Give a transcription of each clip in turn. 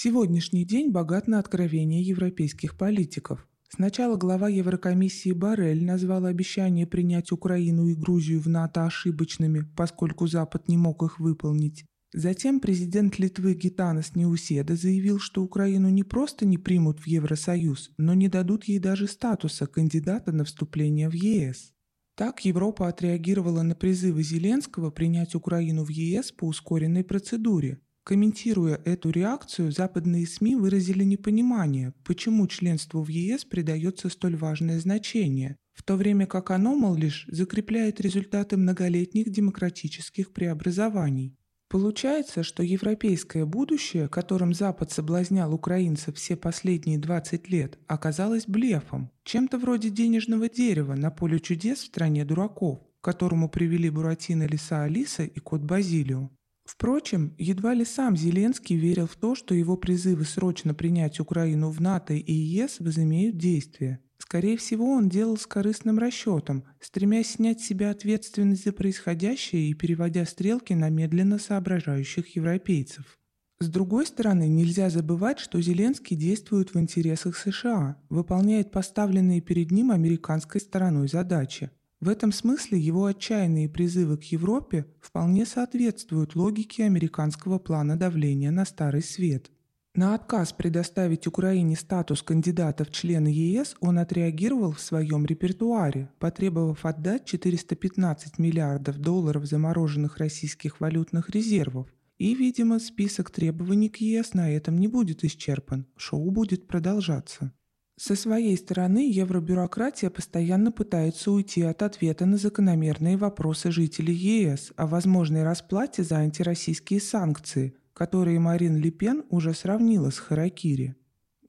Сегодняшний день богат на откровения европейских политиков. Сначала глава Еврокомиссии Барель назвал обещание принять Украину и Грузию в НАТО ошибочными, поскольку Запад не мог их выполнить. Затем президент Литвы Гитанас Неуседа заявил, что Украину не просто не примут в Евросоюз, но не дадут ей даже статуса кандидата на вступление в ЕС. Так Европа отреагировала на призывы Зеленского принять Украину в ЕС по ускоренной процедуре. Комментируя эту реакцию, западные СМИ выразили непонимание, почему членству в ЕС придается столь важное значение, в то время как оно, мол, лишь закрепляет результаты многолетних демократических преобразований. Получается, что европейское будущее, которым Запад соблазнял украинцев все последние 20 лет, оказалось блефом, чем-то вроде денежного дерева на поле чудес в стране дураков, которому привели Буратино Лиса Алиса и кот Базилио. Впрочем, едва ли сам Зеленский верил в то, что его призывы срочно принять Украину в НАТО и ЕС возымеют действие. Скорее всего, он делал с корыстным расчетом, стремясь снять с себя ответственность за происходящее и переводя стрелки на медленно соображающих европейцев. С другой стороны, нельзя забывать, что Зеленский действует в интересах США, выполняет поставленные перед ним американской стороной задачи. В этом смысле его отчаянные призывы к Европе вполне соответствуют логике американского плана давления на Старый Свет. На отказ предоставить Украине статус кандидата в члены ЕС он отреагировал в своем репертуаре, потребовав отдать 415 миллиардов долларов замороженных российских валютных резервов. И, видимо, список требований к ЕС на этом не будет исчерпан, шоу будет продолжаться. Со своей стороны евробюрократия постоянно пытается уйти от ответа на закономерные вопросы жителей ЕС о возможной расплате за антироссийские санкции, которые Марин Ле Пен уже сравнила с Харакири.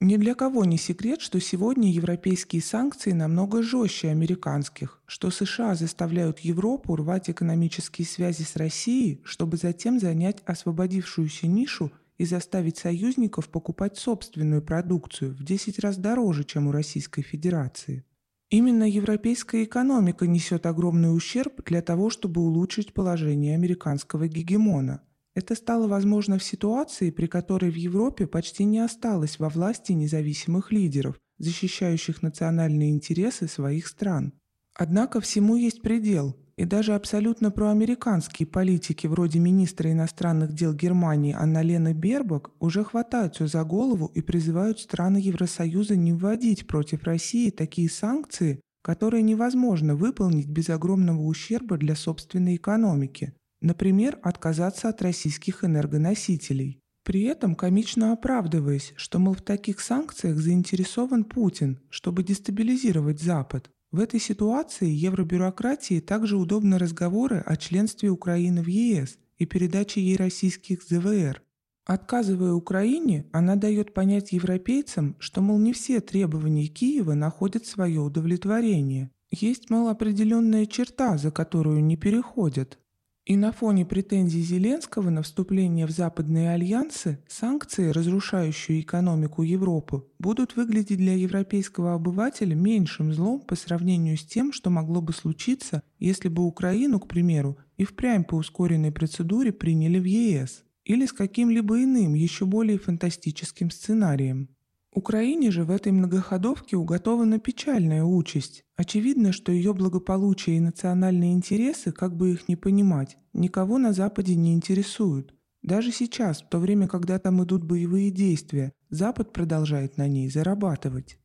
Ни для кого не секрет, что сегодня европейские санкции намного жестче американских, что США заставляют Европу рвать экономические связи с Россией, чтобы затем занять освободившуюся нишу и заставить союзников покупать собственную продукцию в 10 раз дороже, чем у Российской Федерации. Именно европейская экономика несет огромный ущерб для того, чтобы улучшить положение американского гегемона. Это стало возможно в ситуации, при которой в Европе почти не осталось во власти независимых лидеров, защищающих национальные интересы своих стран. Однако всему есть предел, и даже абсолютно проамериканские политики вроде министра иностранных дел Германии Анна-Лена Бербак уже хватаются за голову и призывают страны Евросоюза не вводить против России такие санкции, которые невозможно выполнить без огромного ущерба для собственной экономики. Например, отказаться от российских энергоносителей. При этом комично оправдываясь, что, мол, в таких санкциях заинтересован Путин, чтобы дестабилизировать Запад. В этой ситуации евробюрократии также удобны разговоры о членстве Украины в ЕС и передаче ей российских ЗВР. Отказывая Украине, она дает понять европейцам, что, мол, не все требования Киева находят свое удовлетворение. Есть, мол, определенная черта, за которую не переходят. И на фоне претензий Зеленского на вступление в западные альянсы санкции, разрушающие экономику Европы, будут выглядеть для европейского обывателя меньшим злом по сравнению с тем, что могло бы случиться, если бы Украину, к примеру, и впрямь по ускоренной процедуре приняли в ЕС, или с каким-либо иным, еще более фантастическим сценарием. Украине же в этой многоходовке уготована печальная участь. Очевидно, что ее благополучие и национальные интересы, как бы их ни понимать, никого на Западе не интересуют. Даже сейчас, в то время, когда там идут боевые действия, Запад продолжает на ней зарабатывать.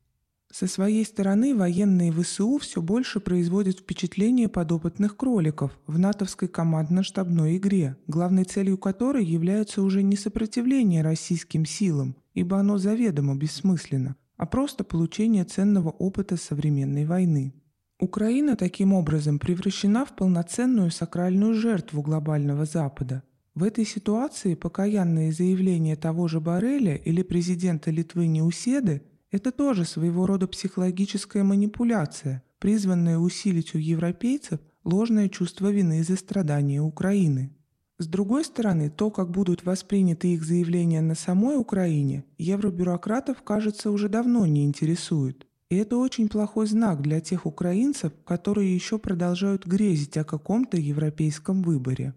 Со своей стороны военные ВСУ все больше производят впечатление подопытных кроликов в натовской командно-штабной игре, главной целью которой является уже не сопротивление российским силам, ибо оно заведомо бессмысленно, а просто получение ценного опыта современной войны. Украина таким образом превращена в полноценную сакральную жертву глобального Запада. В этой ситуации покаянные заявления того же Бареля или президента Литвы Неуседы – это тоже своего рода психологическая манипуляция, призванная усилить у европейцев ложное чувство вины за страдания Украины. С другой стороны, то, как будут восприняты их заявления на самой Украине, евробюрократов, кажется, уже давно не интересует. И это очень плохой знак для тех украинцев, которые еще продолжают грезить о каком-то европейском выборе.